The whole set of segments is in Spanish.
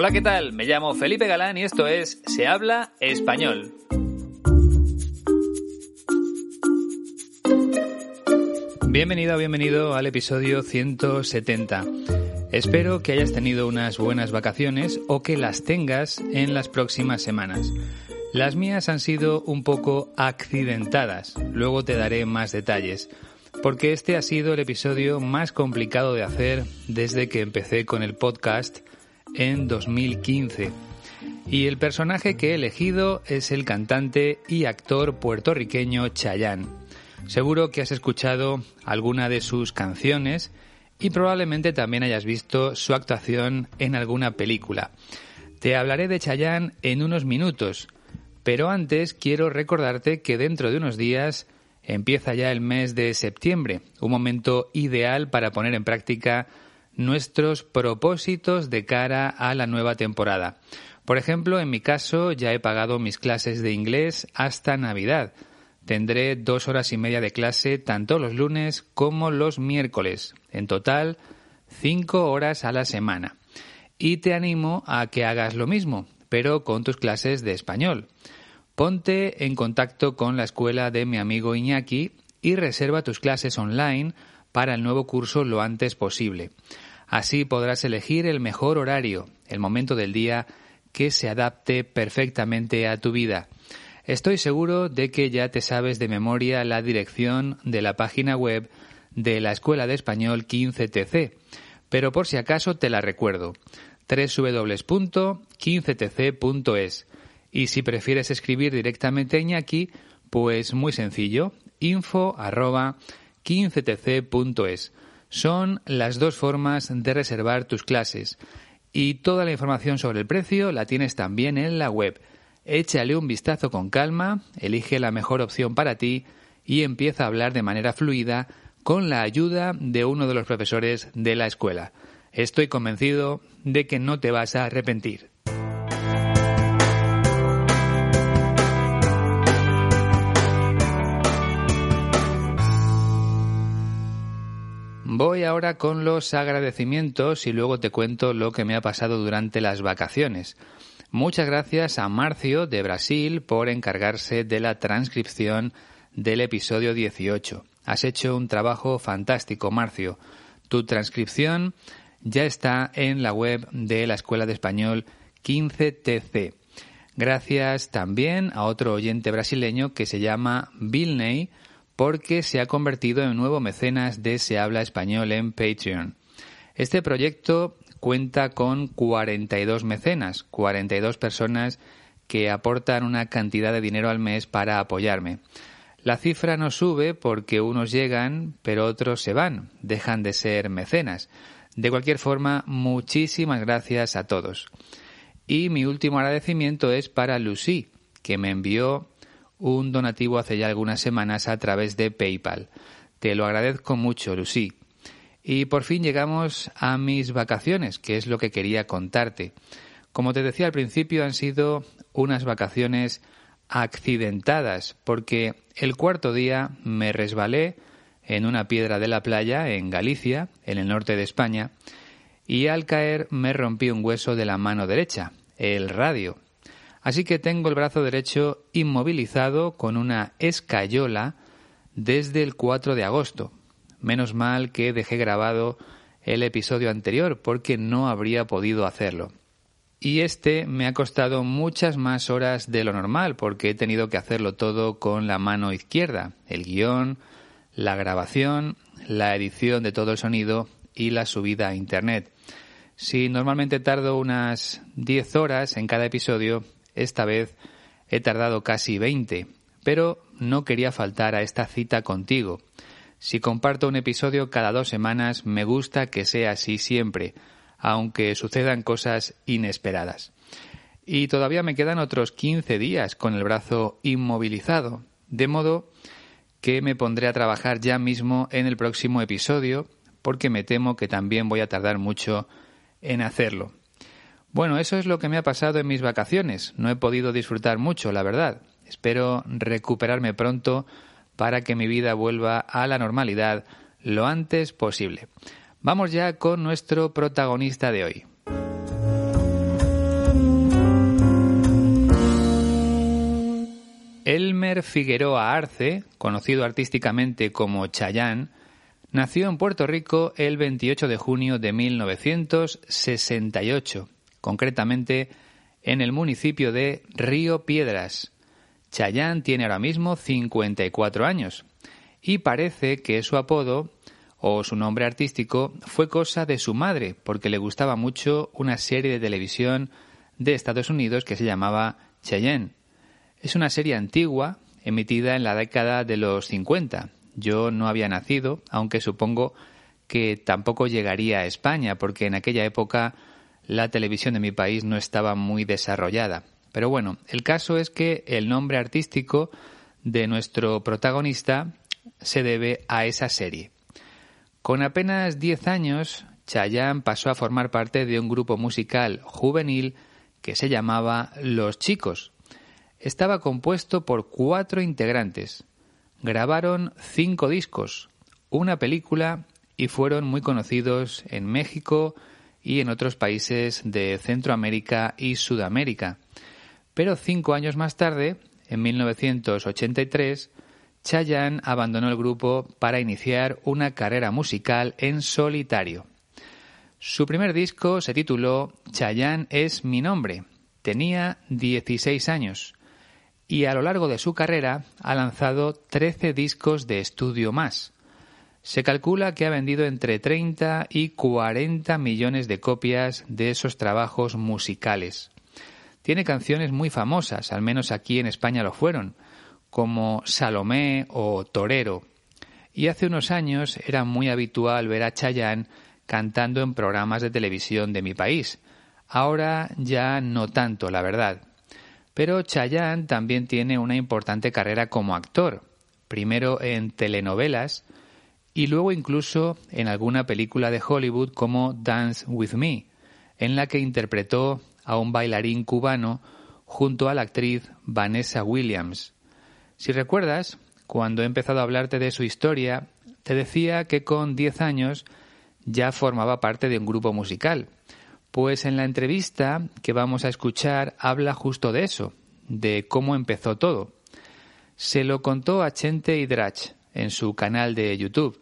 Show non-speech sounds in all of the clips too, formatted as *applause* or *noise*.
Hola, ¿qué tal? Me llamo Felipe Galán y esto es Se habla español. Bienvenido, bienvenido al episodio 170. Espero que hayas tenido unas buenas vacaciones o que las tengas en las próximas semanas. Las mías han sido un poco accidentadas, luego te daré más detalles, porque este ha sido el episodio más complicado de hacer desde que empecé con el podcast en 2015. Y el personaje que he elegido es el cantante y actor puertorriqueño Chayanne. Seguro que has escuchado alguna de sus canciones y probablemente también hayas visto su actuación en alguna película. Te hablaré de Chayanne en unos minutos, pero antes quiero recordarte que dentro de unos días empieza ya el mes de septiembre, un momento ideal para poner en práctica nuestros propósitos de cara a la nueva temporada. Por ejemplo, en mi caso ya he pagado mis clases de inglés hasta Navidad. Tendré dos horas y media de clase tanto los lunes como los miércoles. En total, cinco horas a la semana. Y te animo a que hagas lo mismo, pero con tus clases de español. Ponte en contacto con la escuela de mi amigo Iñaki y reserva tus clases online para el nuevo curso lo antes posible. Así podrás elegir el mejor horario, el momento del día que se adapte perfectamente a tu vida. Estoy seguro de que ya te sabes de memoria la dirección de la página web de la Escuela de Español 15TC, pero por si acaso te la recuerdo www.15tc.es y si prefieres escribir directamente a Iñaki, pues muy sencillo, info 15tc.es. Son las dos formas de reservar tus clases. Y toda la información sobre el precio la tienes también en la web. Échale un vistazo con calma, elige la mejor opción para ti y empieza a hablar de manera fluida con la ayuda de uno de los profesores de la escuela. Estoy convencido de que no te vas a arrepentir. Voy ahora con los agradecimientos y luego te cuento lo que me ha pasado durante las vacaciones. Muchas gracias a Marcio de Brasil por encargarse de la transcripción del episodio 18. Has hecho un trabajo fantástico, Marcio. Tu transcripción ya está en la web de la Escuela de Español 15TC. Gracias también a otro oyente brasileño que se llama Vilney porque se ha convertido en nuevo mecenas de Se habla español en Patreon. Este proyecto cuenta con 42 mecenas, 42 personas que aportan una cantidad de dinero al mes para apoyarme. La cifra no sube porque unos llegan, pero otros se van, dejan de ser mecenas. De cualquier forma, muchísimas gracias a todos. Y mi último agradecimiento es para Lucy, que me envió un donativo hace ya algunas semanas a través de PayPal. Te lo agradezco mucho, Lucy. Y por fin llegamos a mis vacaciones, que es lo que quería contarte. Como te decía al principio, han sido unas vacaciones accidentadas, porque el cuarto día me resbalé en una piedra de la playa en Galicia, en el norte de España, y al caer me rompí un hueso de la mano derecha, el radio, Así que tengo el brazo derecho inmovilizado con una escayola desde el 4 de agosto. Menos mal que dejé grabado el episodio anterior porque no habría podido hacerlo. Y este me ha costado muchas más horas de lo normal porque he tenido que hacerlo todo con la mano izquierda, el guion, la grabación, la edición de todo el sonido y la subida a Internet. Si normalmente tardo unas 10 horas en cada episodio, esta vez he tardado casi 20, pero no quería faltar a esta cita contigo. Si comparto un episodio cada dos semanas, me gusta que sea así siempre, aunque sucedan cosas inesperadas. Y todavía me quedan otros 15 días con el brazo inmovilizado, de modo que me pondré a trabajar ya mismo en el próximo episodio, porque me temo que también voy a tardar mucho en hacerlo. Bueno, eso es lo que me ha pasado en mis vacaciones. No he podido disfrutar mucho, la verdad. Espero recuperarme pronto para que mi vida vuelva a la normalidad lo antes posible. Vamos ya con nuestro protagonista de hoy. Elmer Figueroa Arce, conocido artísticamente como Chayán, nació en Puerto Rico el 28 de junio de 1968, concretamente en el municipio de Río Piedras, Chayán tiene ahora mismo 54 años y parece que su apodo o su nombre artístico fue cosa de su madre porque le gustaba mucho una serie de televisión de Estados Unidos que se llamaba Cheyenne. Es una serie antigua emitida en la década de los 50. Yo no había nacido, aunque supongo que tampoco llegaría a España porque en aquella época la televisión de mi país no estaba muy desarrollada. Pero bueno, el caso es que el nombre artístico de nuestro protagonista se debe a esa serie. Con apenas 10 años, Chayanne pasó a formar parte de un grupo musical juvenil que se llamaba Los Chicos. Estaba compuesto por cuatro integrantes. Grabaron cinco discos, una película y fueron muy conocidos en México y en otros países de Centroamérica y Sudamérica. Pero cinco años más tarde, en 1983, Chayanne abandonó el grupo para iniciar una carrera musical en solitario. Su primer disco se tituló Chayanne es mi nombre. Tenía 16 años y a lo largo de su carrera ha lanzado 13 discos de estudio más. Se calcula que ha vendido entre 30 y 40 millones de copias de esos trabajos musicales. Tiene canciones muy famosas, al menos aquí en España lo fueron, como Salomé o Torero. Y hace unos años era muy habitual ver a Chayanne cantando en programas de televisión de mi país. Ahora ya no tanto, la verdad. Pero Chayanne también tiene una importante carrera como actor, primero en telenovelas y luego incluso en alguna película de Hollywood como Dance with Me, en la que interpretó a un bailarín cubano junto a la actriz Vanessa Williams. Si recuerdas, cuando he empezado a hablarte de su historia, te decía que con 10 años ya formaba parte de un grupo musical. Pues en la entrevista que vamos a escuchar habla justo de eso, de cómo empezó todo. Se lo contó a Chente Hidrach en su canal de YouTube.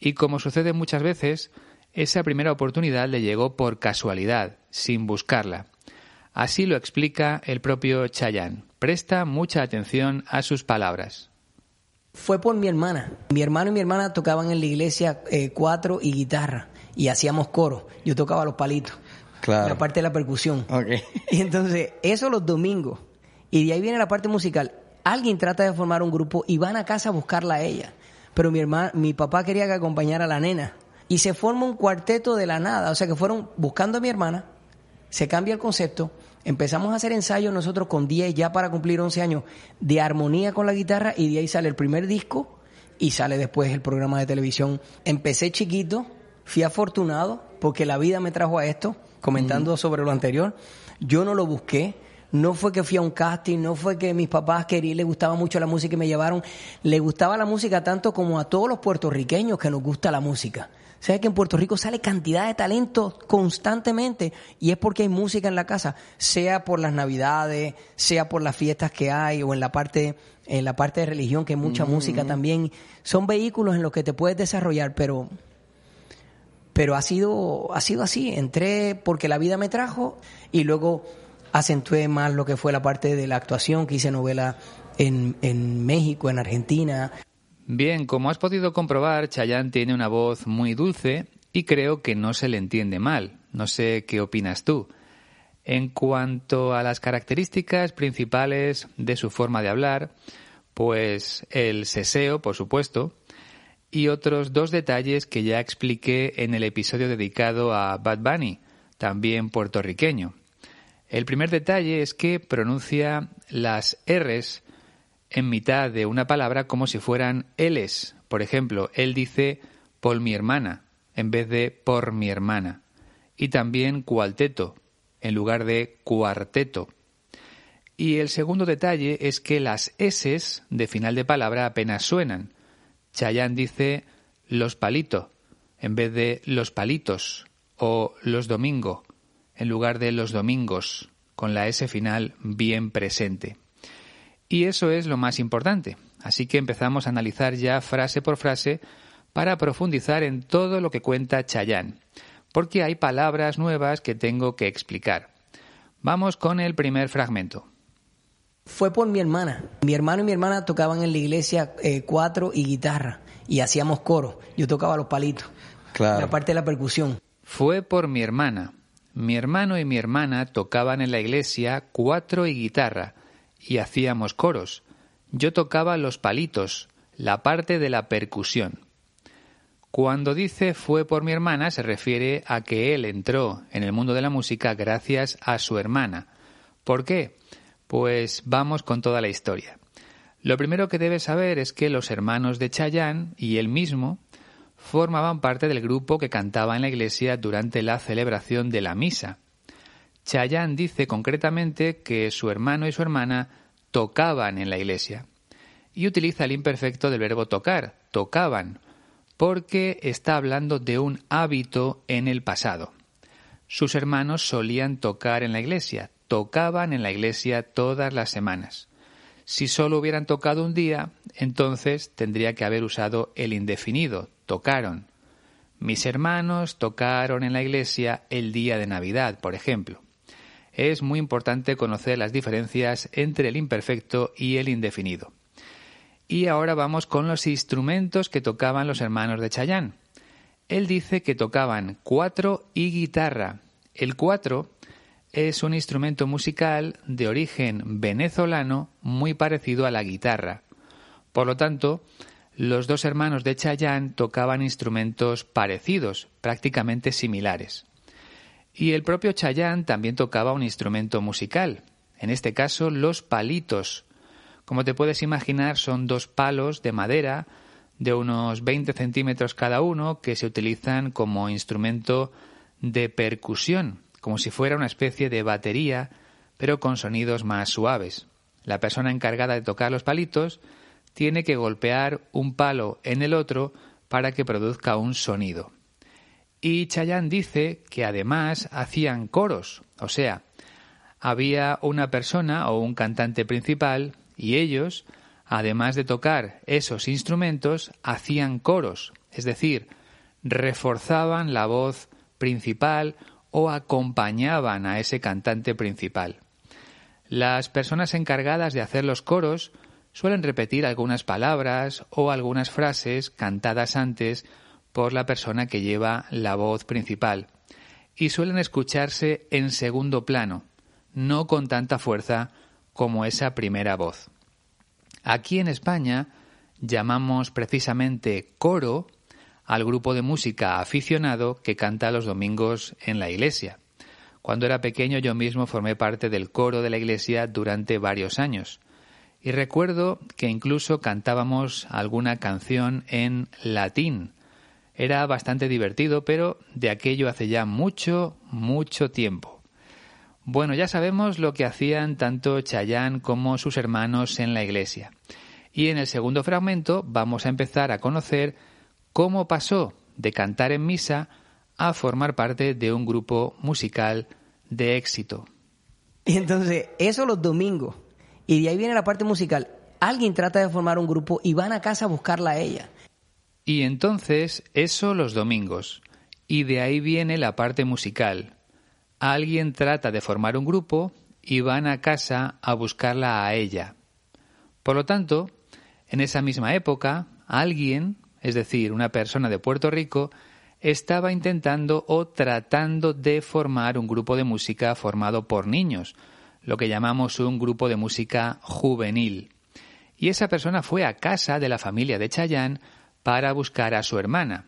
Y como sucede muchas veces, esa primera oportunidad le llegó por casualidad, sin buscarla. Así lo explica el propio Chayanne. Presta mucha atención a sus palabras. Fue por mi hermana. Mi hermano y mi hermana tocaban en la iglesia eh, cuatro y guitarra y hacíamos coro. Yo tocaba los palitos. Claro. La parte de la percusión. Okay. *laughs* Y entonces, eso los domingos. Y de ahí viene la parte musical. Alguien trata de formar un grupo y van a casa a buscarla a ella. Pero mi hermana, mi papá quería que acompañara a la nena y se forma un cuarteto de la nada. O sea que fueron buscando a mi hermana, se cambia el concepto, empezamos a hacer ensayos nosotros con 10 ya para cumplir 11 años de armonía con la guitarra y de ahí sale el primer disco y sale después el programa de televisión. Empecé chiquito, fui afortunado porque la vida me trajo a esto, comentando sobre lo anterior. Yo no lo busqué, no fue que fui a un casting, no fue que mis papás querían, les gustaba mucho la música y me llevaron. Le gustaba la música tanto como a todos los puertorriqueños que nos gusta la música. Sabes que en Puerto Rico sale cantidad de talentos constantemente y es porque hay música en la casa, sea por las navidades, sea por las fiestas que hay o en la parte en la parte de religión que hay mucha música también. Son vehículos en los que te puedes desarrollar, pero pero ha sido ha sido así. Entré porque la vida me trajo y luego acentué más lo que fue la parte de la actuación, que hice novela en, en México, en Argentina. Bien, como has podido comprobar, Chayanne tiene una voz muy dulce y creo que no se le entiende mal. No sé qué opinas tú. En cuanto a las características principales de su forma de hablar, pues el seseo, por supuesto, y otros dos detalles que ya expliqué en el episodio dedicado a Bad Bunny, también puertorriqueño. El primer detalle es que pronuncia las R's en mitad de una palabra como si fueran L's. Por ejemplo, él dice por mi hermana en vez de por mi hermana. Y también cuarteto en lugar de cuarteto. Y el segundo detalle es que las S de final de palabra apenas suenan. Chayanne dice los palitos en vez de los palitos o los domingo en lugar de los domingos, con la S final bien presente. Y eso es lo más importante. Así que empezamos a analizar ya frase por frase para profundizar en todo lo que cuenta Chayanne, porque hay palabras nuevas que tengo que explicar. Vamos con el primer fragmento. Fue por mi hermana. Mi hermano y mi hermana tocaban en la iglesia eh, cuatro y guitarra y hacíamos coro. Yo tocaba los palitos. Claro. La parte de la percusión. Fue por mi hermana. Mi hermano y mi hermana tocaban en la iglesia cuatro y guitarra y hacíamos coros. Yo tocaba los palitos, la parte de la percusión. Cuando dice fue por mi hermana se refiere a que él entró en el mundo de la música gracias a su hermana. ¿Por qué? Pues vamos con toda la historia. Lo primero que debes saber es que los hermanos de Chayanne y él mismo formaban parte del grupo que cantaba en la iglesia durante la celebración de la misa. Chayanne dice concretamente que su hermano y su hermana tocaban en la iglesia y utiliza el imperfecto del verbo tocar, tocaban, porque está hablando de un hábito en el pasado. Sus hermanos solían tocar en la iglesia, tocaban en la iglesia todas las semanas. Si solo hubieran tocado un día, entonces tendría que haber usado el indefinido, tocaron. Mis hermanos tocaron en la iglesia el día de Navidad, por ejemplo. Es muy importante conocer las diferencias entre el imperfecto y el indefinido. Y ahora vamos con los instrumentos que tocaban los hermanos de Chayán. Él dice que tocaban cuatro y guitarra. El cuatro es un instrumento musical de origen venezolano muy parecido a la guitarra. Por lo tanto, los dos hermanos de Chayanne tocaban instrumentos parecidos, prácticamente similares. Y el propio Chayanne también tocaba un instrumento musical, en este caso los palitos. Como te puedes imaginar, son dos palos de madera de unos 20 centímetros cada uno que se utilizan como instrumento de percusión como si fuera una especie de batería, pero con sonidos más suaves. La persona encargada de tocar los palitos tiene que golpear un palo en el otro para que produzca un sonido. Y Chayanne dice que además hacían coros, o sea, había una persona o un cantante principal y ellos, además de tocar esos instrumentos, hacían coros, es decir, reforzaban la voz principal o acompañaban a ese cantante principal. Las personas encargadas de hacer los coros suelen repetir algunas palabras o algunas frases cantadas antes por la persona que lleva la voz principal y suelen escucharse en segundo plano, no con tanta fuerza como esa primera voz. Aquí en España llamamos precisamente coro al grupo de música aficionado que canta los domingos en la iglesia. Cuando era pequeño yo mismo formé parte del coro de la iglesia durante varios años. Y recuerdo que incluso cantábamos alguna canción en latín. Era bastante divertido, pero de aquello hace ya mucho, mucho tiempo. Bueno, ya sabemos lo que hacían tanto Chayán como sus hermanos en la iglesia. Y en el segundo fragmento vamos a empezar a conocer cómo pasó de cantar en misa a formar parte de un grupo musical de éxito. Y entonces, eso los domingos. Y de ahí viene la parte musical. Alguien trata de formar un grupo y van a casa a buscarla a ella. Y entonces, eso los domingos. Y de ahí viene la parte musical. Alguien trata de formar un grupo y van a casa a buscarla a ella. Por lo tanto, en esa misma época, alguien es decir, una persona de Puerto Rico, estaba intentando o tratando de formar un grupo de música formado por niños, lo que llamamos un grupo de música juvenil. Y esa persona fue a casa de la familia de Chayanne para buscar a su hermana.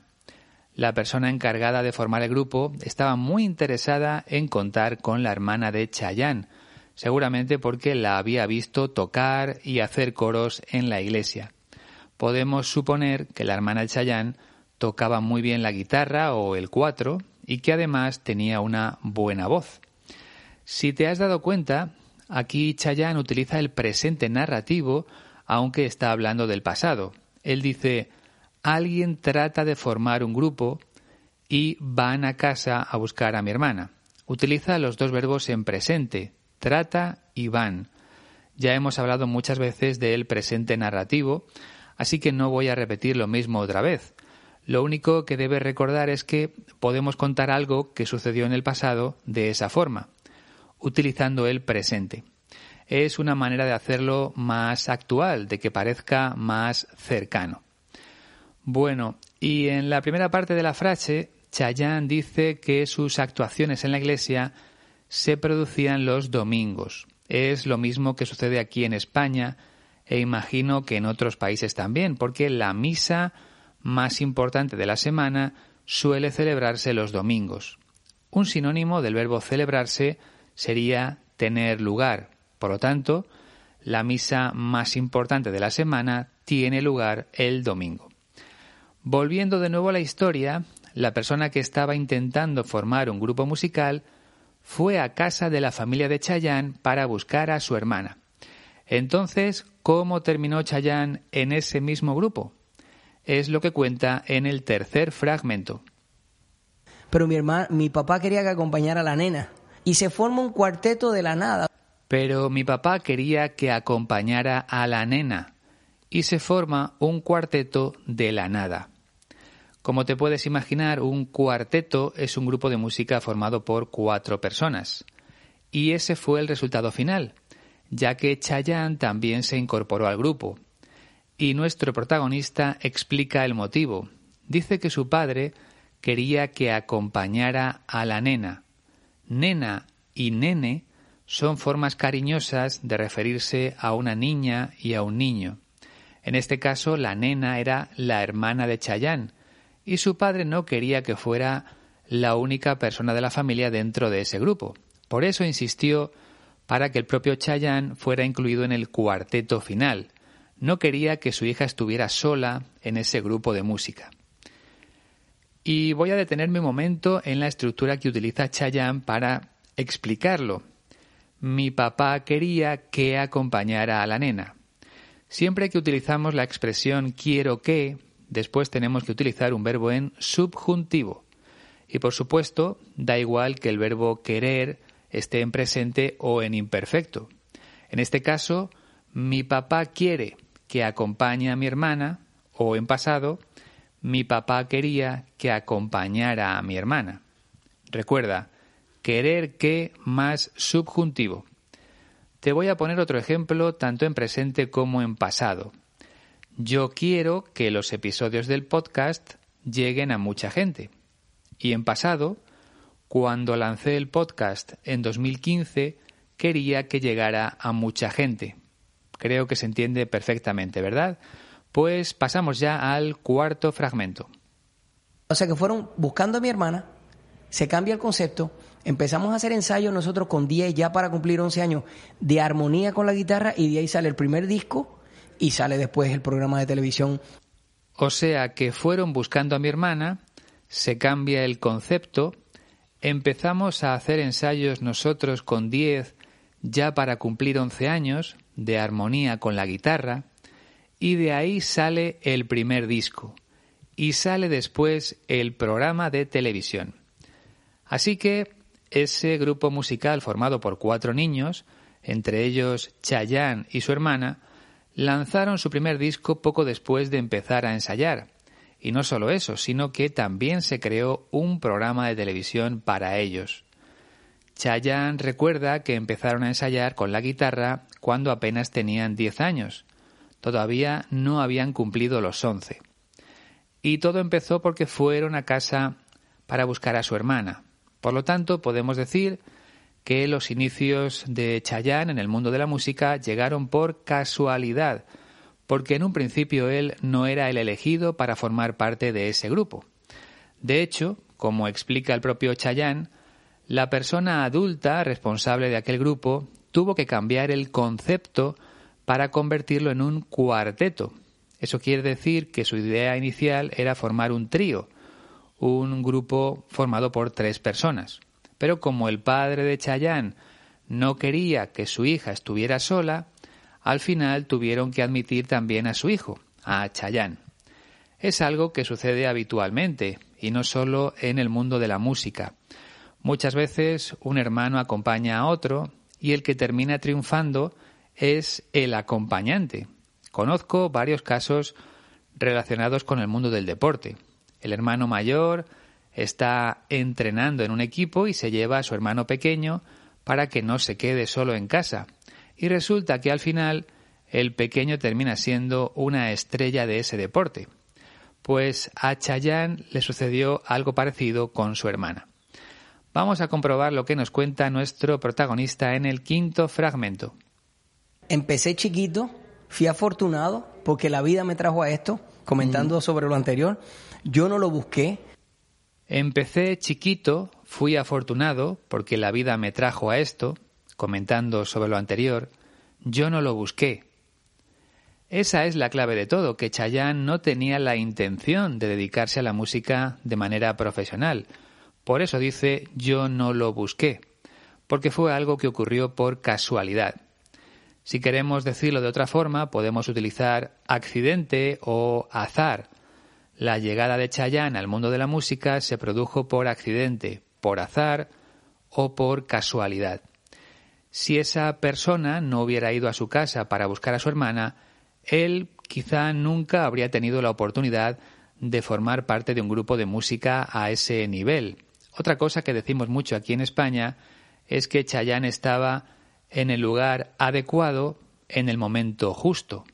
La persona encargada de formar el grupo estaba muy interesada en contar con la hermana de Chayanne, seguramente porque la había visto tocar y hacer coros en la iglesia. Podemos suponer que la hermana de Chayanne tocaba muy bien la guitarra o el cuatro y que además tenía una buena voz. Si te has dado cuenta, aquí Chayanne utiliza el presente narrativo aunque está hablando del pasado. Él dice, alguien trata de formar un grupo y van a casa a buscar a mi hermana. Utiliza los dos verbos en presente, trata y van. Ya hemos hablado muchas veces del presente narrativo, así que no voy a repetir lo mismo otra vez. Lo único que debes recordar es que podemos contar algo que sucedió en el pasado de esa forma, utilizando el presente es una manera de hacerlo más actual, de que parezca más cercano. Bueno, y en la primera parte de la frase, Chayanne dice que sus actuaciones en la iglesia se producían los domingos. Es lo mismo que sucede aquí en España e imagino que en otros países también, porque la misa más importante de la semana suele celebrarse los domingos. Un sinónimo del verbo celebrarse sería tener lugar, por lo tanto, la misa más importante de la semana tiene lugar el domingo. Volviendo de nuevo a la historia, la persona que estaba intentando formar un grupo musical fue a casa de la familia de Chayanne para buscar a su hermana. Entonces, ¿cómo terminó Chayanne en ese mismo grupo? Es lo que cuenta en el tercer fragmento. Pero mi hermano, mi papá quería que acompañara a la nena y se forma un cuarteto de la nada pero mi papá quería que acompañara a la nena y se forma un cuarteto de la nada. Como te puedes imaginar, un cuarteto es un grupo de música formado por cuatro personas. Y ese fue el resultado final, ya que Chayanne también se incorporó al grupo. Y nuestro protagonista explica el motivo. Dice que su padre quería que acompañara a la nena. Nena y nene son formas cariñosas de referirse a una niña y a un niño. En este caso, la nena era la hermana de Chayanne, y su padre no quería que fuera la única persona de la familia dentro de ese grupo. Por eso insistió para que el propio Chayanne fuera incluido en el cuarteto final. No quería que su hija estuviera sola en ese grupo de música. Y voy a detenerme un momento en la estructura que utiliza Chayanne para explicarlo, mi papá quería que acompañara a la nena. Siempre que utilizamos la expresión quiero que, después tenemos que utilizar un verbo en subjuntivo. Y por supuesto, da igual que el verbo querer esté en presente o en imperfecto. En este caso, mi papá quiere que acompañe a mi hermana, o en pasado, mi papá quería que acompañara a mi hermana. Recuerda, querer que más subjuntivo. Te voy a poner otro ejemplo tanto en presente como en pasado. Yo quiero que los episodios del podcast lleguen a mucha gente. Y en pasado, cuando lancé el podcast en 2015, quería que llegara a mucha gente. Creo que se entiende perfectamente, ¿verdad? Pues pasamos ya al cuarto fragmento. O sea que fueron buscando a mi hermana, se cambia el concepto, empezamos a hacer ensayos nosotros con 10 ya para cumplir 11 años de armonía con la guitarra y de ahí sale el primer disco y sale después el programa de televisión. O sea que fueron buscando a mi hermana, se cambia el concepto, empezamos a hacer ensayos nosotros con 10 ya para cumplir 11 años de armonía con la guitarra y de ahí sale el primer disco y sale después el programa de televisión. Así que ese grupo musical formado por cuatro niños, entre ellos Chayanne y su hermana, lanzaron su primer disco poco después de empezar a ensayar. Y no solo eso, sino que también se creó un programa de televisión para ellos. Chayanne recuerda que empezaron a ensayar con la guitarra cuando apenas tenían 10 años. Todavía no habían cumplido los 11. Y todo empezó porque fueron a casa para buscar a su hermana. Por lo tanto, podemos decir que los inicios de Chayanne en el mundo de la música llegaron por casualidad, porque en un principio él no era el elegido para formar parte de ese grupo. De hecho, como explica el propio Chayanne, la persona adulta responsable de aquel grupo tuvo que cambiar el concepto para convertirlo en un cuarteto. Eso quiere decir que su idea inicial era formar un trío, un grupo formado por tres personas. Pero como el padre de Chayanne no quería que su hija estuviera sola, al final tuvieron que admitir también a su hijo, a Chayanne. Es algo que sucede habitualmente, y no solo en el mundo de la música. Muchas veces un hermano acompaña a otro y el que termina triunfando es el acompañante. Conozco varios casos relacionados con el mundo del deporte. El hermano mayor está entrenando en un equipo y se lleva a su hermano pequeño para que no se quede solo en casa y resulta que al final el pequeño termina siendo una estrella de ese deporte. Pues a Chayanne le sucedió algo parecido con su hermana. Vamos a comprobar lo que nos cuenta nuestro protagonista en el quinto fragmento. Empecé chiquito, fui afortunado porque la vida me trajo a esto, comentando sobre lo anterior. Yo no lo busqué. Empecé chiquito, fui afortunado porque la vida me trajo a esto, comentando sobre lo anterior, yo no lo busqué. Esa es la clave de todo, que Chayanne no tenía la intención de dedicarse a la música de manera profesional. Por eso dice yo no lo busqué, porque fue algo que ocurrió por casualidad. Si queremos decirlo de otra forma, podemos utilizar accidente o azar. La llegada de Chayanne al mundo de la música se produjo por accidente, por azar o por casualidad. Si esa persona no hubiera ido a su casa para buscar a su hermana, él quizá nunca habría tenido la oportunidad de formar parte de un grupo de música a ese nivel. Otra cosa que decimos mucho aquí en España es que Chayanne estaba en el lugar adecuado en el momento justo.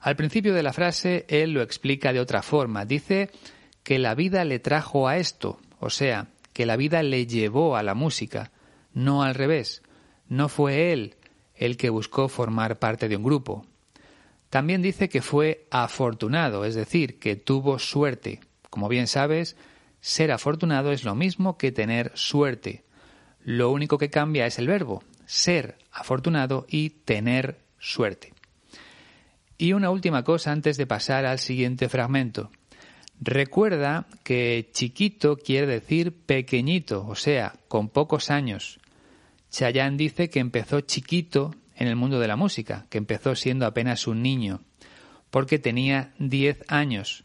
Al principio de la frase él lo explica de otra forma. Dice que la vida le trajo a esto, o sea, que la vida le llevó a la música, no al revés. No fue él el que buscó formar parte de un grupo. También dice que fue afortunado, es decir, que tuvo suerte. Como bien sabes, ser afortunado es lo mismo que tener suerte. Lo único que cambia es el verbo, ser afortunado y tener suerte. Y una última cosa antes de pasar al siguiente fragmento. Recuerda que chiquito quiere decir pequeñito, o sea, con pocos años. Chayanne dice que empezó chiquito en el mundo de la música, que empezó siendo apenas un niño, porque tenía 10 años.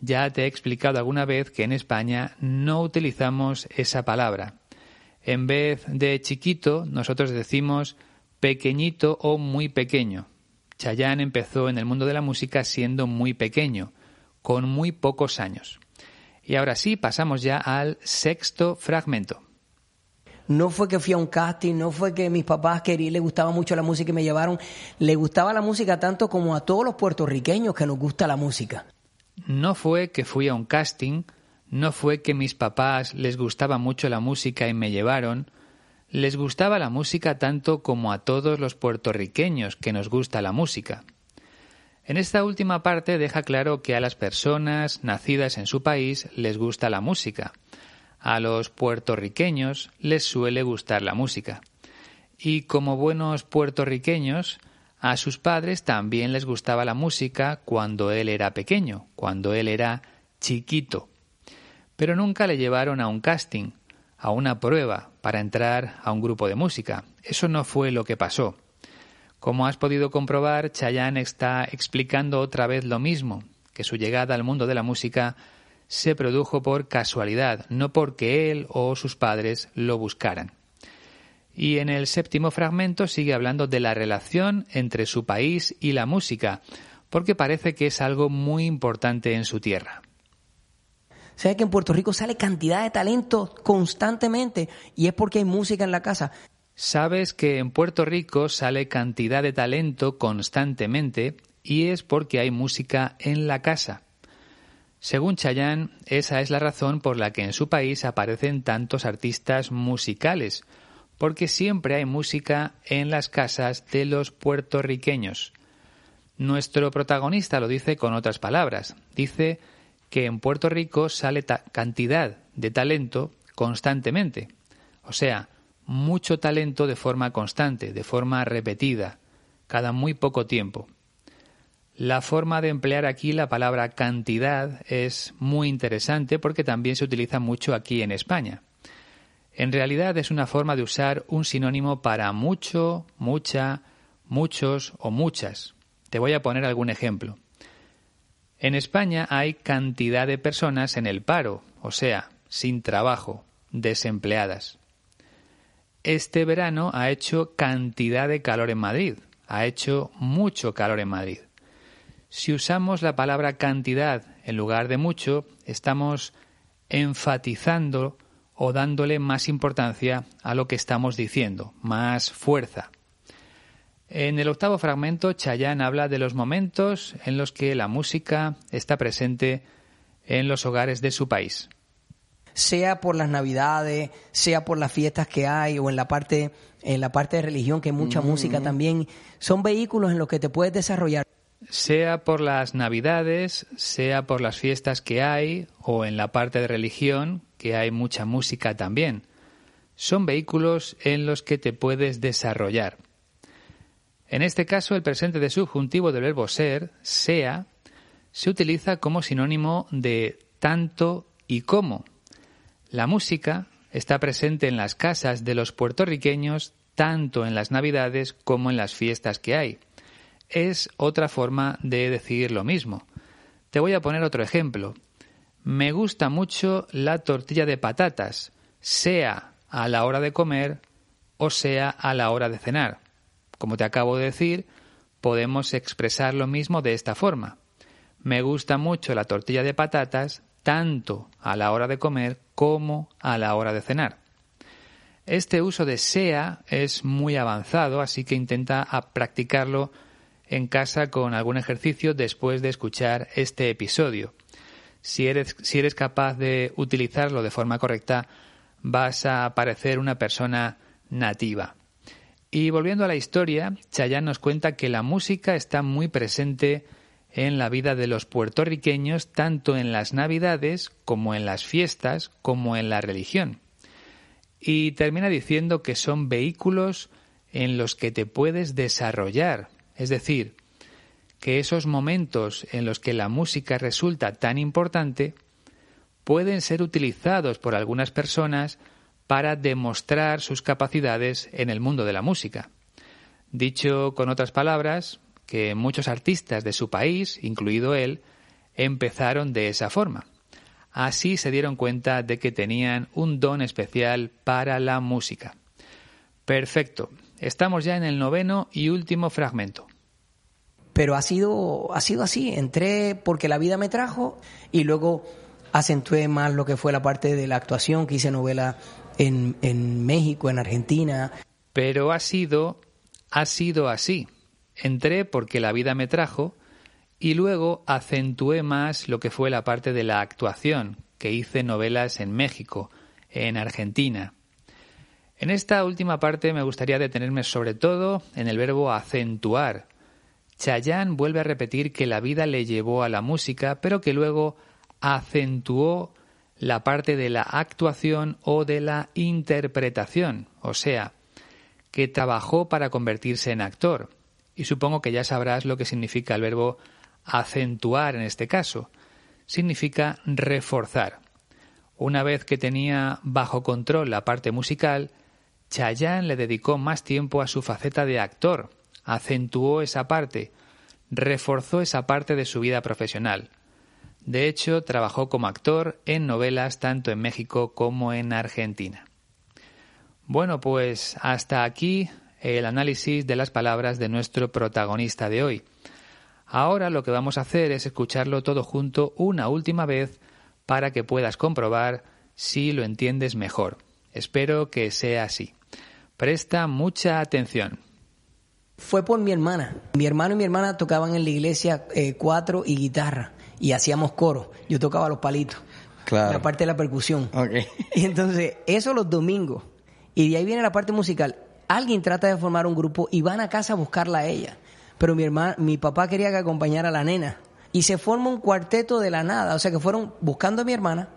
Ya te he explicado alguna vez que en España no utilizamos esa palabra. En vez de chiquito, nosotros decimos pequeñito o muy pequeño. Chayanne empezó en el mundo de la música siendo muy pequeño, con muy pocos años. Y ahora sí, pasamos ya al sexto fragmento no fue que fui a un casting, no fue que mis papás querían, le gustaba mucho la música y me llevaron. Le gustaba la música tanto como a todos los puertorriqueños que nos gusta la música. No fue que fui a un casting, no fue que mis papás les gustaba mucho la música y me llevaron. Les gustaba la música tanto como a todos los puertorriqueños que nos gusta la música. En esta última parte deja claro que a las personas nacidas en su país les gusta la música a los puertorriqueños les suele gustar la música. Y como buenos puertorriqueños, a sus padres también les gustaba la música cuando él era pequeño, cuando él era chiquito. Pero nunca le llevaron a un casting, a una prueba para entrar a un grupo de música. Eso no fue lo que pasó. Como has podido comprobar, Chayanne está explicando otra vez lo mismo, que su llegada al mundo de la música se produjo por casualidad, no porque él o sus padres lo buscaran. Y en el séptimo fragmento sigue hablando de la relación entre su país y la música, porque parece que es algo muy importante en su tierra. ¿Sabes que en Puerto Rico sale cantidad de talento constantemente y es porque hay música en la casa? Sabes que en Puerto Rico sale cantidad de talento constantemente y es porque hay música en la casa. Según Chayanne, esa es la razón por la que en su país aparecen tantos artistas musicales, porque siempre hay música en las casas de los puertorriqueños. Nuestro protagonista lo dice con otras palabras. Dice que en Puerto Rico sale cantidad de talento constantemente. O sea, mucho talento de forma constante, de forma repetida, cada muy poco tiempo. La forma de emplear aquí la palabra cantidad es muy interesante porque también se utiliza mucho aquí en España. En realidad es una forma de usar un sinónimo para mucho, mucha, muchos o muchas. Te voy a poner algún ejemplo. En España hay cantidad de personas en el paro, o sea, sin trabajo, desempleadas. Este verano ha hecho cantidad de calor en Madrid, ha hecho mucho calor en Madrid. Si usamos la palabra cantidad en lugar de mucho, estamos enfatizando o dándole más importancia a lo que estamos diciendo, más fuerza. En el octavo fragmento, Chayanne habla de los momentos en los que la música está presente en los hogares de su país. Sea por las navidades, sea por las fiestas que hay o en la parte en la parte de religión que hay mucha música también, son vehículos en los que te puedes desarrollar sea por las navidades, sea por las fiestas que hay o en la parte de religión, que hay mucha música también. Son vehículos en los que te puedes desarrollar. En este caso, el presente de subjuntivo del verbo ser, sea, se utiliza como sinónimo de tanto y como. La música está presente en las casas de los puertorriqueños tanto en las navidades como en las fiestas que hay es otra forma de decir lo mismo. Te voy a poner otro ejemplo. Me gusta mucho la tortilla de patatas, sea a la hora de comer o sea a la hora de cenar. Como te acabo de decir, podemos expresar lo mismo de esta forma. Me gusta mucho la tortilla de patatas tanto a la hora de comer como a la hora de cenar. Este uso de sea es muy avanzado, así que intenta practicarlo en casa con algún ejercicio después de escuchar este episodio. Si eres, si eres capaz de utilizarlo de forma correcta, vas a parecer una persona nativa. Y volviendo a la historia, Chayanne nos cuenta que la música está muy presente en la vida de los puertorriqueños, tanto en las Navidades como en las fiestas, como en la religión. Y termina diciendo que son vehículos en los que te puedes desarrollar, es decir, que esos momentos en los que la música resulta tan importante pueden ser utilizados por algunas personas para demostrar sus capacidades en el mundo de la música. Dicho con otras palabras, que muchos artistas de su país, incluido él, empezaron de esa forma. Así se dieron cuenta de que tenían un don especial para la música. Perfecto. Estamos ya en el noveno y último fragmento. Pero ha sido, ha sido así. Entré porque la vida me trajo y luego acentué más lo que fue la parte de la actuación, que hice novela en, en México, en Argentina. Pero ha sido, ha sido así. Entré porque la vida me trajo y luego acentué más lo que fue la parte de la actuación, que hice novelas en México, en Argentina, en esta última parte me gustaría detenerme sobre todo en el verbo acentuar. Chayanne vuelve a repetir que la vida le llevó a la música, pero que luego acentuó la parte de la actuación o de la interpretación, o sea, que trabajó para convertirse en actor. Y supongo que ya sabrás lo que significa el verbo acentuar en este caso. Significa reforzar. Una vez que tenía bajo control la parte musical, Chayanne le dedicó más tiempo a su faceta de actor, acentuó esa parte, reforzó esa parte de su vida profesional. De hecho, trabajó como actor en novelas tanto en México como en Argentina. Bueno, pues hasta aquí el análisis de las palabras de nuestro protagonista de hoy. Ahora lo que vamos a hacer es escucharlo todo junto una última vez para que puedas comprobar si lo entiendes mejor. Espero que sea así. Presta mucha atención. Fue por mi hermana. Mi hermano y mi hermana tocaban en la iglesia eh, cuatro y guitarra y hacíamos coro. Yo tocaba los palitos. Claro. La parte de la percusión. *laughs* Y entonces, eso los domingos. Y de ahí viene la parte musical. Alguien trata de formar un grupo y van a casa a buscarla a ella. pero mi hermano, mi papá quería que acompañara a la nena. Y se forma un cuarteto de la nada, o sea que fueron buscando a mi hermana,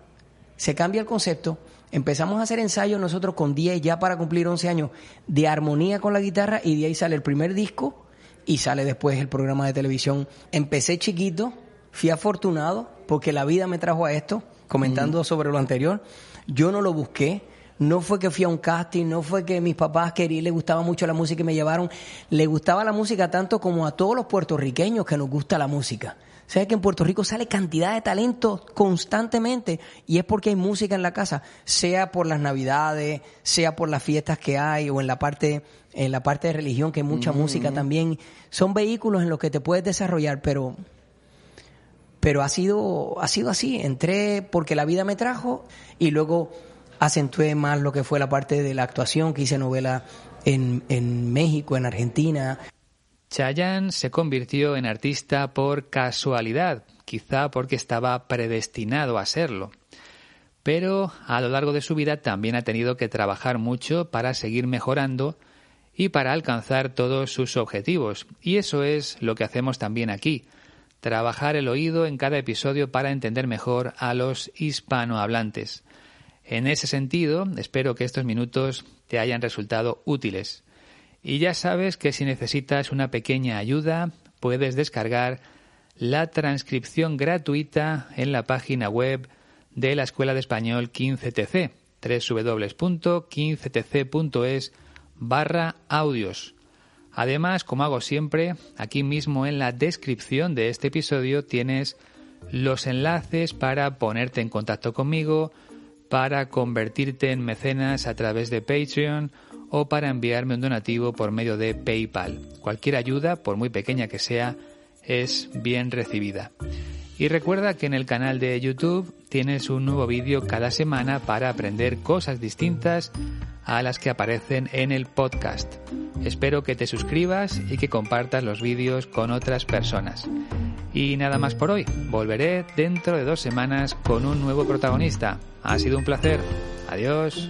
se cambia el concepto, empezamos a hacer ensayos nosotros con 10 ya para cumplir 11 años de armonía con la guitarra y de ahí sale el primer disco y sale después el programa de televisión. Empecé chiquito, fui afortunado porque la vida me trajo a esto, comentando sobre lo anterior. Yo no lo busqué, no fue que fui a un casting, no fue que mis papás querían, les gustaba mucho la música y me llevaron. Le gustaba la música tanto como a todos los puertorriqueños que nos gusta la música. Sabes que en Puerto Rico sale cantidad de talento constantemente y es porque hay música en la casa, sea por las navidades, sea por las fiestas que hay o en la parte en la parte de religión que hay mucha música también. Son vehículos en los que te puedes desarrollar, pero pero ha sido ha sido así. Entré porque la vida me trajo y luego acentué más lo que fue la parte de la actuación, que hice novela en, en México, en Argentina. Chayanne se convirtió en artista por casualidad, quizá porque estaba predestinado a serlo. Pero a lo largo de su vida también ha tenido que trabajar mucho para seguir mejorando y para alcanzar todos sus objetivos. Y eso es lo que hacemos también aquí, trabajar el oído en cada episodio para entender mejor a los hispanohablantes. En ese sentido, espero que estos minutos te hayan resultado útiles. Y ya sabes que si necesitas una pequeña ayuda, puedes descargar la transcripción gratuita en la página web de la Escuela de Español 15TC, www.15tc.es barra audios. Además, como hago siempre, aquí mismo en la descripción de este episodio tienes los enlaces para ponerte en contacto conmigo, para convertirte en mecenas a través de Patreon o para enviarme un donativo por medio de PayPal. Cualquier ayuda, por muy pequeña que sea, es bien recibida. Y recuerda que en el canal de YouTube tienes un nuevo vídeo cada semana para aprender cosas distintas a las que aparecen en el podcast. Espero que te suscribas y que compartas los vídeos con otras personas. Y nada más por hoy. Volveré dentro de dos semanas con un nuevo protagonista. Ha sido un placer. Adiós.